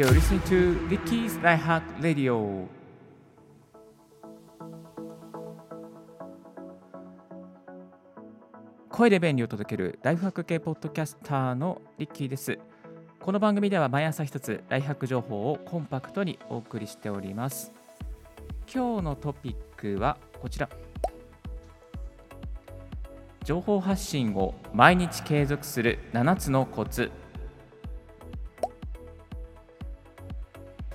You're listening to Ricky's Life Hack Radio. 声で便利を届けるライフハック系ポッドキャスターのリッキーです。この番組では毎朝一つライフハック情報をコンパクトにお送りしております。今日のトピックはこちら。情報発信を毎日継続する7つのコツ。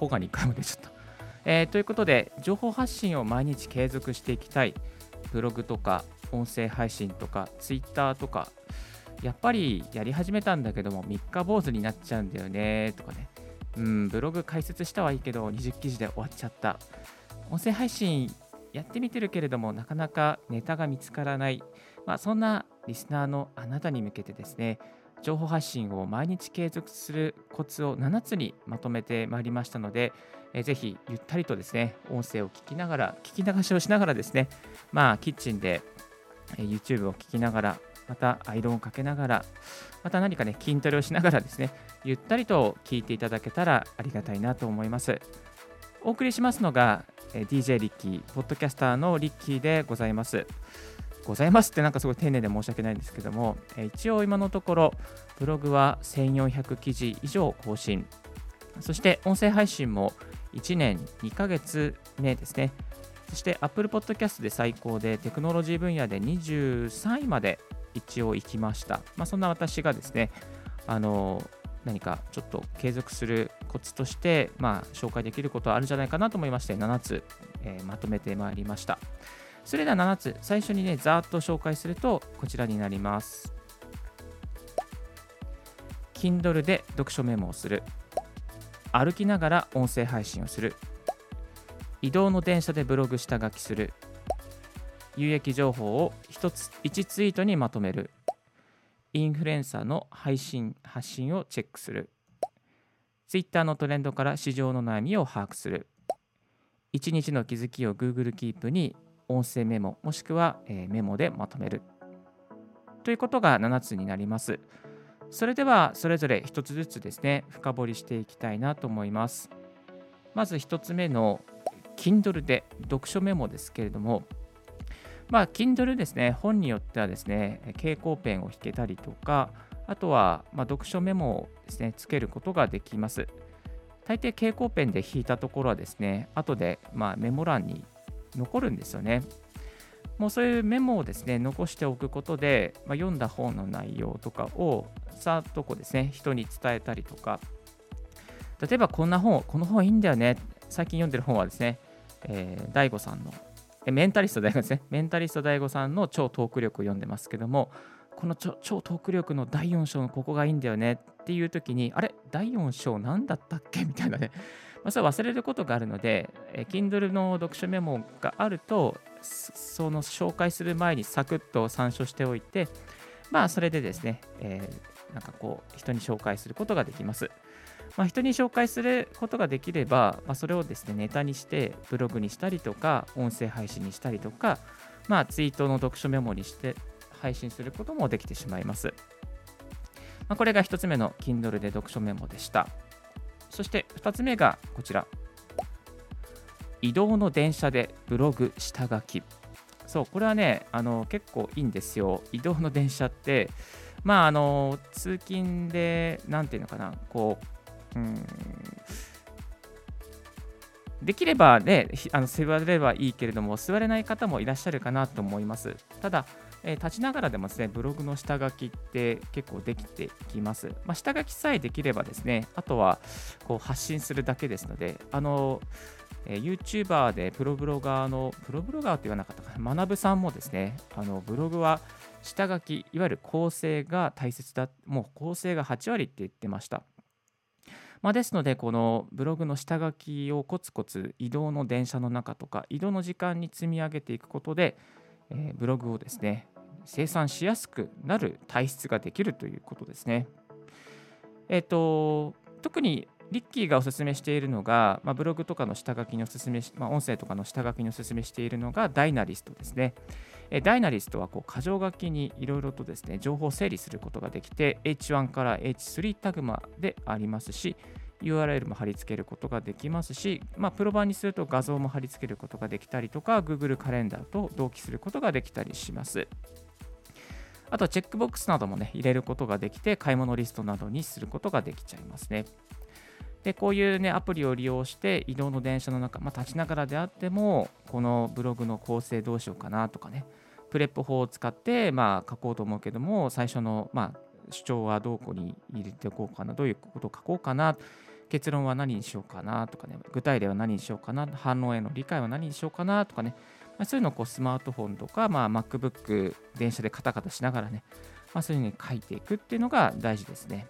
ポが2回も出ちゃった。えーということで、情報発信を毎日継続していきたい。ブログとか音声配信とかツイッターとかやっぱりやり始めたんだけども3日坊主になっちゃうんだよねとかねうんブログ解説したはいいけど20記事で終わっちゃった音声配信やってみてるけれどもなかなかネタが見つからない、まあ、そんなリスナーのあなたに向けてですね情報発信を毎日継続するコツを7つにまとめてまいりましたので、えーぜひゆったりとですね音声を聞きながら聞き流しをしながらですねまあキッチンで YouTube を聞きながら、またアイロンをかけながら、また何かね、筋トレをしながらですね、ゆったりと聞いていただけたらありがたいなと思います。お送りしますのが、DJ リッキー、ポッドキャスターのリッキーでございます。ございますってなんかすごい丁寧で申し訳ないんですけども、え一応今のところ、ブログは1400記事以上更新、そして音声配信も1年2ヶ月目ですね。そして Apple Podcast で最高でテクノロジー分野で23位まで一応行きました。まあ、そんな私がですね、あの何かちょっと継続するコツとして、まあ、紹介できることはあるんじゃないかなと思いまして、7つ、えーまとめてまいりました。それでは7つ、最初にね、ざーっと紹介すると、こちらになります。Kindle で読書メモをする。歩きながら音声配信をする。移動の電車でブログ下書きする有益情報を1つ1ツイートにまとめるインフルエンサーの配信発信をチェックする Twitter のトレンドから市場の悩みを把握する1日の気づきを Google キープに音声メモもしくは、メモでまとめる。ということが7つになります。それではそれぞれ1つずつですね深掘りしていきたいなと思います。まず1つ目の Kindle で読書メモですけれども、まあ、Kindle ですね、本によってはですね、蛍光ペンを引けたりとか、あとは、ま、読書メモをですね、つけることができます。大抵蛍光ペンで引いたところはですね、後で、ま、メモ欄に残るんですよね。もうそういうメモをですね、残しておくことで、まあ、読んだ本の内容とかをさっとこうですね、人に伝えたりとか、例えばこんな本、この本いいんだよね。最近読んでる本はですね、えー、大悟さんの、メンタリスト大悟ですね。メンタリスト大悟さんの超トーク力を読んでますけども、この超超トーク力の第4章のここがいいんだよねっていう時に、あれ第4章何だったっけ？みたいなね。まあ、それ忘れることがあるので、えー Kindle の読書メモがあると、その紹介する前にサクッと参照しておいて、まあそれでですね、えーなんかこう人に紹介することができます。まあ、人に紹介することができれば、まあ、それをですねネタにしてブログにしたりとか音声配信にしたりとか、まあ、ツイートの読書メモにして配信することもできてしまいます。まあ、これが1つ目の Kindle で読書メモでした。そして2つ目がこちら。移動の電車でブログ下書き。そう、これはね、あの結構いいんですよ。移動の電車って、まあ、あの通勤で、なんていうのかな、こう、うんできればね、あの座れればいいけれども、座れない方もいらっしゃるかなと思います。ただ、えー立ちながらでもですね、ブログの下書きって結構できてきます。まあ、下書きさえできればですね、あとはこう発信するだけですので、あの、えー YouTuber でプロブロガーの、プロブロガーって言わなかったかな、学さんもですね、あのブログは下書き、いわゆる構成が大切だ、もう構成が8割って言ってました。まあ、ですので、このブログの下書きをコツコツ移動の電車の中とか、移動の時間に積み上げていくことで、えーブログをですね、生産しやすくなる体質ができるということですね。えっ、と、特にリッキーがおすすめしているのが、まあ、ブログとかの下書きにおすすめし、まあ、音声とかの下書きにおすすめしているのがダイナリストですね。えダイナリストはこう箇条書きにいろいろとですね情報を整理することができて H1 から H3 タグマでありますし URL も貼り付けることができますし、まあ、プロ版にすると画像も貼り付けることができたりとか、Google カレンダーと同期することができたりします。あとチェックボックスなどもね、入れることができて、買い物リストなどにすることができちゃいますね。で、こういうね、アプリを利用して移動の電車の中、まあ、立ちながらであっても、このブログの構成どうしようかなとかね、 PREP 法を使って、まあ、書こうと思うけども、最初の、まあ、主張はどこに入れておこうかな、どういうことを書こうかな、結論は何にしようかなとかね、具体例は何にしようかな、反応への理解は何にしようかなとかね、ま、そういうのをこうスマートフォンとか、まあ、MacBook、電車でカタカタしながらね、まあ、そういうふうに書いていくっていうのが大事ですね。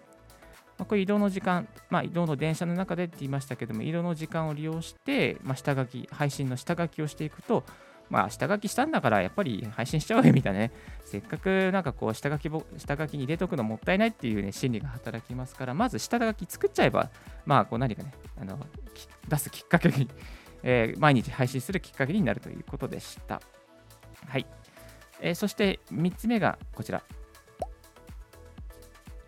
まあ、これ移動の時間、まあ、移動の電車の中でって言いましたけども、移動の時間を利用して、まあ、下書き、配信の下書きをしていくと、まあ、下書きしたんだから、やっぱり配信しちゃおうよみたいなね、せっかくなんかこう下書き下書きに入れとくのもったいないっていうね、心理が働きますから、まず下書き作っちゃえば、まあ、こう何かね、あの出すきっかけにえー、毎日配信するきっかけになるということでした。はい。えー、そして3つ目がこちら。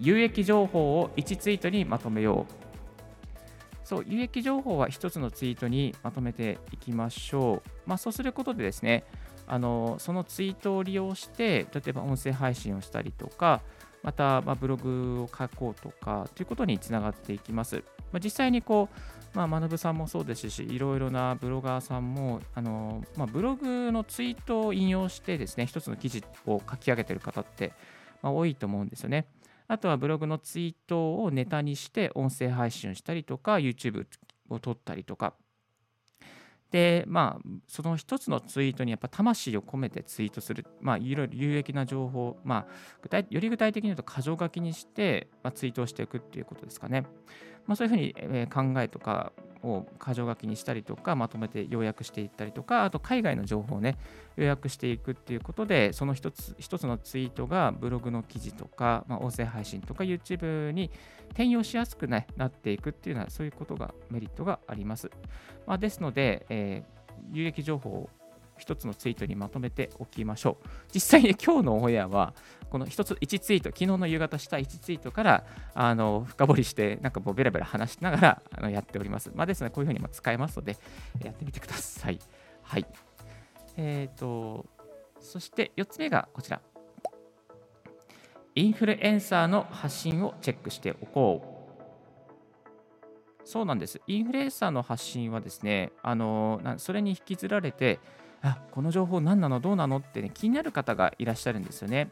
有益情報を1ツイートにまとめよう。そう、有益情報は1つのツイートにまとめていきましょう。まあ、そうすることでですね、あのそのツイートを利用して、例えば音声配信をしたりとか、また、まブログを書こうとかということにつながっていきます。まあ、実際にこう、まあ、学さんもそうですし、いろいろなブロガーさんも、あのまあ、ブログのツイートを引用してですね、一つの記事を書き上げている方って、まあ、多いと思うんですよね。あとはブログのツイートをネタにして音声配信をしたりとか、YouTube を撮ったりとか、で、まあ、その一つのツイートにやっぱ魂を込めてツイートする、まあ、いろいろ有益な情報、まあ、具体より具体的に言うと、箇条書きにして、まあ、ツイートをしていくっていうことですかね。まあ、そういうふうに、え考えとかを箇条書きにしたりとか、まとめて要約していったりとか、あと海外の情報をね、要約していくっていうことで、その一つ一つのツイートがブログの記事とか、まあ、音声配信とか YouTube に転用しやすく、ね、なっていくっていうのは、そういうことがメリットがあります。まあ、ですので、えー、有益情報を一つのツイートにまとめておきましょう。実際に今日のオンエアは、この1つ、1ツイート、昨日の夕方した1ツイートから、あの、深掘りして、なんかもうベラベラ話しながら あのやっております。まあですね、こういうふうにも使えますので、やってみてください。はい。えっ、ー、と、そして4つ目がこちら。インフルエンサーの発信をチェックしておこう。そうなんです。インフルエンサーの発信はですね、あのそれに引きずられて、あこの情報何なの？どうなの？って、ね、気になる方がいらっしゃるんですよね。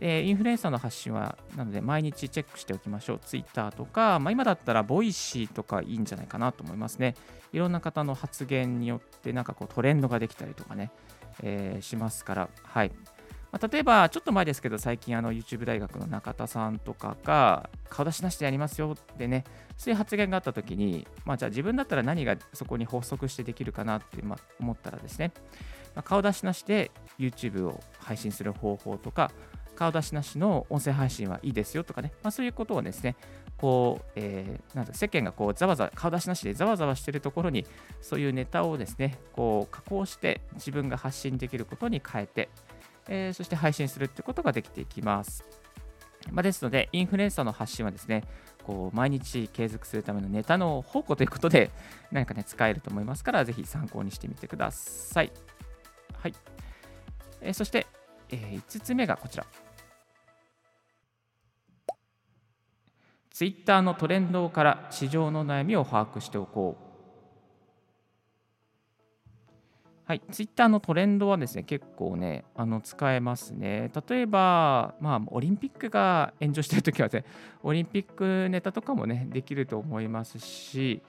えインフルエンサーの発信は、なので毎日チェックしておきましょう。Twitter とか、まあ、今だったらボイシーとかいいんじゃないかなと思いますね。いろんな方の発言によってなんかこうトレンドができたりとかね、えー、しますから、はい。まあ、例えば、ちょっと前ですけど、最近あの YouTube 大学の中田さんとかが、顔出しなしでやりますよってね、そういう発言があったときに、まあ、じゃあ自分だったら何がそこに発足してできるかなってま思ったらですね、まあ、顔出しなしで YouTube を配信する方法とか、顔出しなしの音声配信はいいですよとかね、まあ、そういうことをですね、こう、えー、なん世間がこうざわざわ、顔出しなしでざわざわしているところに、そういうネタをですね、こう加工して自分が発信できることに変えて、えー、そして配信するってことができていきます。まあ、ですので、インフルエンサーの発信はですね、こう毎日継続するためのネタの宝庫ということで、何かね、使えると思いますから、ぜひ参考にしてみてください。はい。えー、そして、えー、5つ目がこちら。Twitter のトレンドから市場の悩みを把握しておこう。はい、ツイッターのトレンドはですね、結構ね、あの使えますね。例えば、まあ、オリンピックが炎上してるときはね、オリンピックネタとかもね、できると思いますし、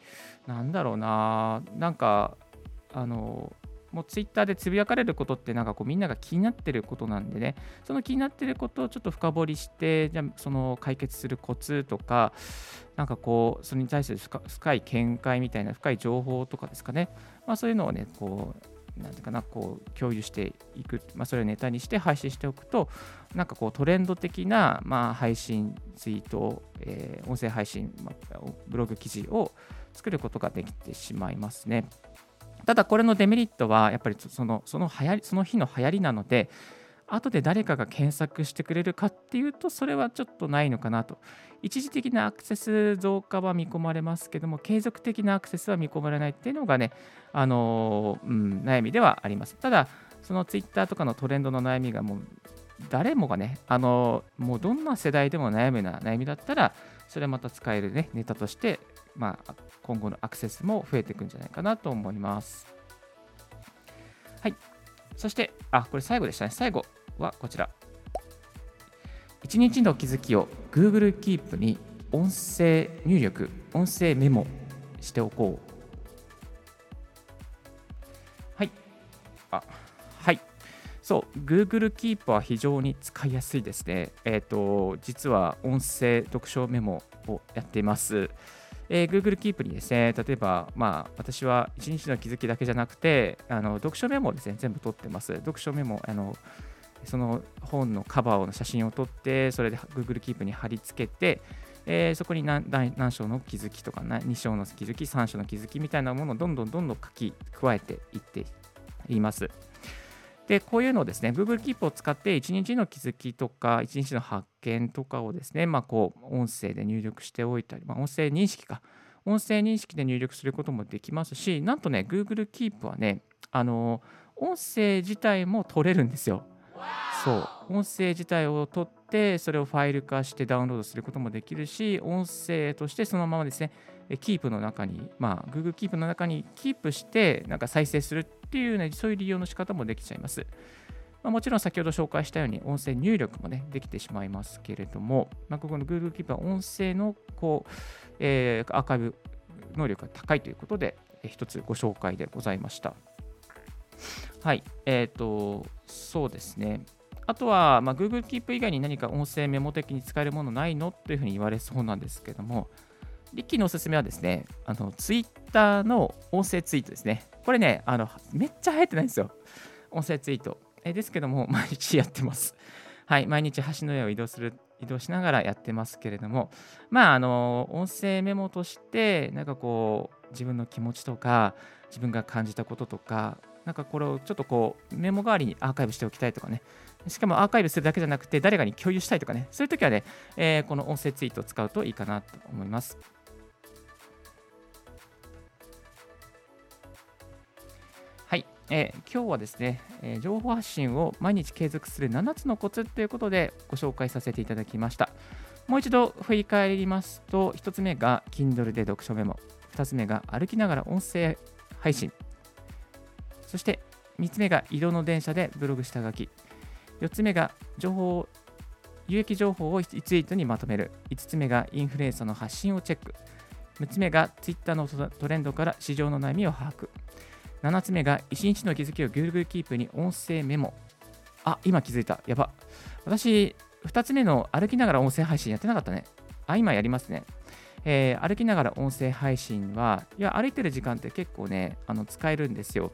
なんだろうな、なんか、あの、もうツイッターでつぶやかれることってなんかこうみんなが気になってることなんでね、その気になってることをちょっと深掘りして、じゃあその解決するコツとか、なんかこう、それに対する深い見解みたいな深い情報とかですかね、まあそういうのをね、こう、なんていうかな、こう共有していく、まあ、それをネタにして配信しておくと、なんかこうトレンド的な、まあ、配信、ツイート、えー、音声配信、まあ、ブログ記事を作ることができてしまいますね。ただ、これのデメリットは、やっぱりそのその流行りその日の流行りなので、後で誰かが検索してくれるかっていうと、それはちょっとないのかなと。一時的なアクセス増加は見込まれますけども、継続的なアクセスは見込まれないっていうのがね、あのうん、悩みではあります。ただ、そのツイッターとかのトレンドの悩みがもう誰もがね、あのもうどんな世代でも悩むような悩みだったら、それまた使えるね、ネタとして、まあ、今後のアクセスも増えていくんじゃないかなと思います。はい。そして、あ、これ最後でしたね。最後はこちら。1日の気づきを Google Keep に音声入力、音声メモしておこう。はい。あ、そう、Google Keep は非常に使いやすいですね。えっ、ー、と、実は音声読書メモをやっています。えー、Google Keep にですね、例えば、まあ、私は1日の気づきだけじゃなくて、あの読書メモをですね、全部取ってます。読書メモ、あのその本のカバーの写真を撮って、それで Google Keep に貼り付けて、えー、そこに何何章の気づきとか、2章の気づき、3章の気づきみたいなものをどんどんどんどん書き加えていっています。で、こういうのをですね、Google Keep を使って1日の気づきとか、1日の発見とかをですね、まあ、こう、音声で入力しておいたり、まあ、音声認識か、音声認識で入力することもできますし、なんとね、Google Keep はね、あの、音声自体も取れるんですよ。そう、音声自体を取って、それをファイル化してダウンロードすることもできるし、音声としてそのままですね、キープの中に、まあ、Google Keep の中にキープして、なんか再生するっていうね、そういう利用の仕方もできちゃいます。まあ、もちろん先ほど紹介したように音声入力もね、できてしまいますけれども、まあ、ここの Google Keep は音声のこう、えー、アーカイブ能力が高いということで、一つご紹介でございました。はい、えっ、ー、と、そうですね。あとは、まあ、Google Keep 以外に何か音声メモ的に使えるものないの？というふうに言われそうなんですけども、リッキーのおすすめはですね、あの、ツイッターの音声ツイートですね。これね、あの、めっちゃ流行ってないんですよ。音声ツイート。えですけども、毎日やってます。はい、毎日橋の上を移動する、移動しながらやってますけれども、まあ、あの、音声メモとして、なんかこう、自分の気持ちとか、自分が感じたこととか、なんかこれをちょっとこう、メモ代わりにアーカイブしておきたいとかね、しかもアーカイブするだけじゃなくて、誰かに共有したいとかね、そういう時はね、えー、この音声ツイートを使うといいかなと思います。えー、今日はですね、えー、情報発信を毎日継続する7つのコツということでご紹介させていただきました。もう一度振り返りますと、1つ目が Kindle で読書メモ、2つ目が歩きながら音声配信、そして3つ目が移動の電車でブログ下書き、4つ目が情報有益情報をツイートにまとめる、5つ目がインフルエンサーの発信をチェック、6つ目が Twitter のトレンドから市場の悩みを把握、7つ目が1日の気づきを Google Keep に音声メモ。あ、今気づいた。やば。私、2つ目の歩きながら音声配信やってなかったね。あ、今やりますね。えー、歩きながら音声配信は、いや、歩いてる時間って結構ね、あの使えるんですよ。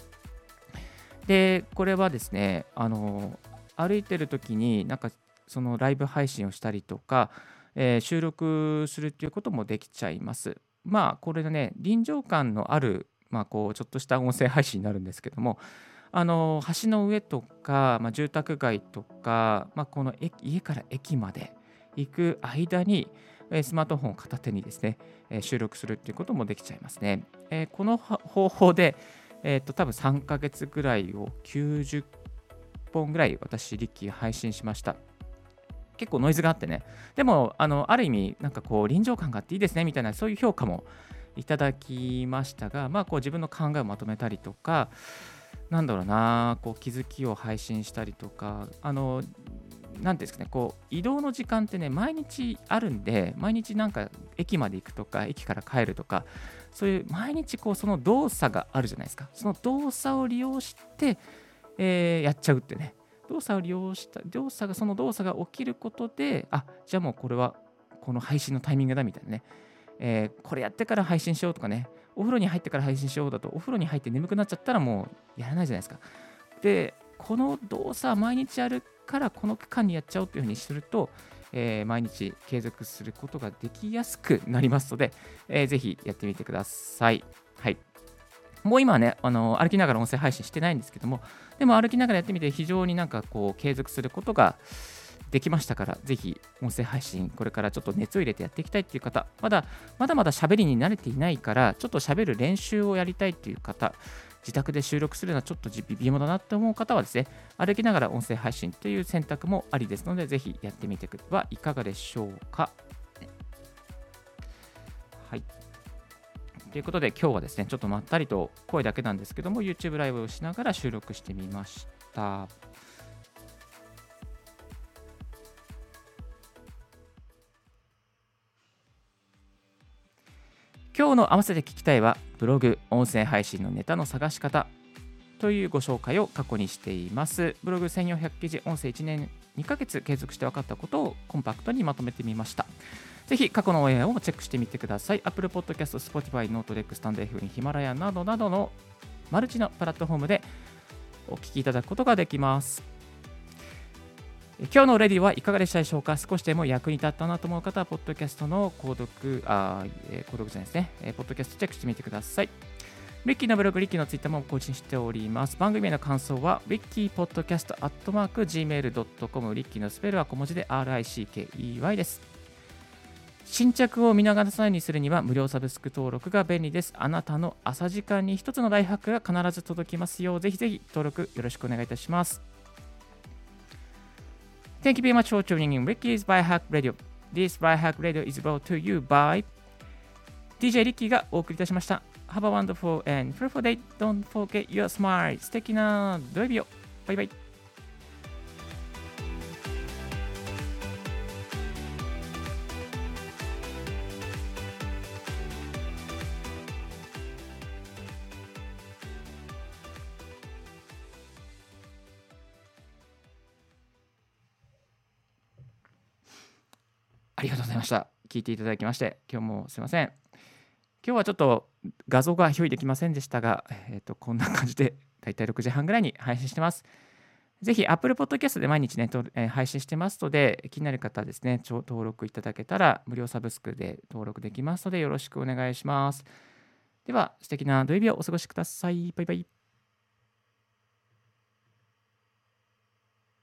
で、これはですね、あの歩いてる時に、なんか、そのライブ配信をしたりとか、えー、収録するっていうこともできちゃいます。まあ、これがね、臨場感のあるまあ、こうちょっとした音声配信になるんですけどもあの橋の上とか、まあ、住宅街とか、まあ、この家から駅まで行く間にスマートフォンを片手にですね収録するっていうこともできちゃいますね。えこの方法で、えー、と多分3ヶ月ぐらいを90本ぐらい私、リッキー配信しました。結構ノイズがあってね。でも、あのある意味、なんかこう臨場感があっていいですねみたいなそういう評価もいただきましたが、まあ、こう自分の考えをまとめたりとか、なんだろうな、こう気づきを配信したりとか、あの、なんですかね、こう移動の時間ってね、毎日あるんで、毎日なんか駅まで行くとか、駅から帰るとか、そういう毎日こうその動作があるじゃないですか。その動作を利用して、えー、やっちゃうってね。動作を利用した、動作が、その動作が起きることで、あじゃあもうこれはこの配信のタイミングだみたいなね。えー、これやってから配信しようとかね、お風呂に入ってから配信しようだと、お風呂に入って眠くなっちゃったらもうやらないじゃないですか。で、この動作毎日やるからこの期間にやっちゃおうというふうにすると、えー、毎日継続することができやすくなりますので、えー、ぜひやってみてください。はい。もう今はね、あの歩きながら音声配信してないんですけども、でも歩きながらやってみて、非常になんかこう継続することができましたから、ぜひ音声配信、これからちょっと熱を入れてやっていきたいっていう方、まだまだまだ喋りに慣れていないから、ちょっと喋る練習をやりたいっていう方、自宅で収録するのはちょっと微妙だなって思う方はですね、歩きながら音声配信という選択もありですので、ぜひやってみてはいかがでしょうか。はい。ということで、今日はですね、ちょっとまったりと声だけなんですけども、YouTube ライブをしながら収録してみました。今日の合わせて聞きたいは、ブログ、音声配信のネタの探し方というご紹介を過去にしています。ブログ1400記事、音声1年2ヶ月継続して分かったことをコンパクトにまとめてみました。ぜひ過去のオンエアをチェックしてみてください。Apple Podcast、Spotify、ノートレック、スタンド F にヒマラヤなどなどのマルチなプラットフォームでお聞きいただくことができます。今日のレディはいかがでしたでしょうか？少しでも役に立ったなと思う方は、ポッドキャストの購読、あ、えー、購読じゃないですね、えー、ポッドキャストチェックしてみてください。リッキーのブログ、リッキーのツイッターも更新しております。番組への感想は、リッキーポッドキャストアットマーク Gmail.com、リッキーのスペルは小文字で RICKEY です。新着を見逃さないようにするには無料サブスク登録が便利です。あなたの朝時間に一つのライフハックが必ず届きますよう、ぜひぜひ登録よろしくお願いいたします。Thank you very much for tuning in Ricky's Biohack Radio. This Biohack Radio is brought to you by DJ リッキーがお送りいたしました。Have a wonderful and fruitful day. Don't forget your smile. 素敵な土曜日を。バイバイ。 ありがとうございました。聞いていただきまして、今日もすいません。今日はちょっと画像が表示できませんでしたが、えー、とこんな感じで、だいたい6時半ぐらいに配信してます。ぜひ Apple Podcast で毎日ね、えー、配信してますので、気になる方はですね、登録いただけたら無料サブスクで登録できますので、よろしくお願いします。では、素敵な土曜日をお過ごしください。バイバイ。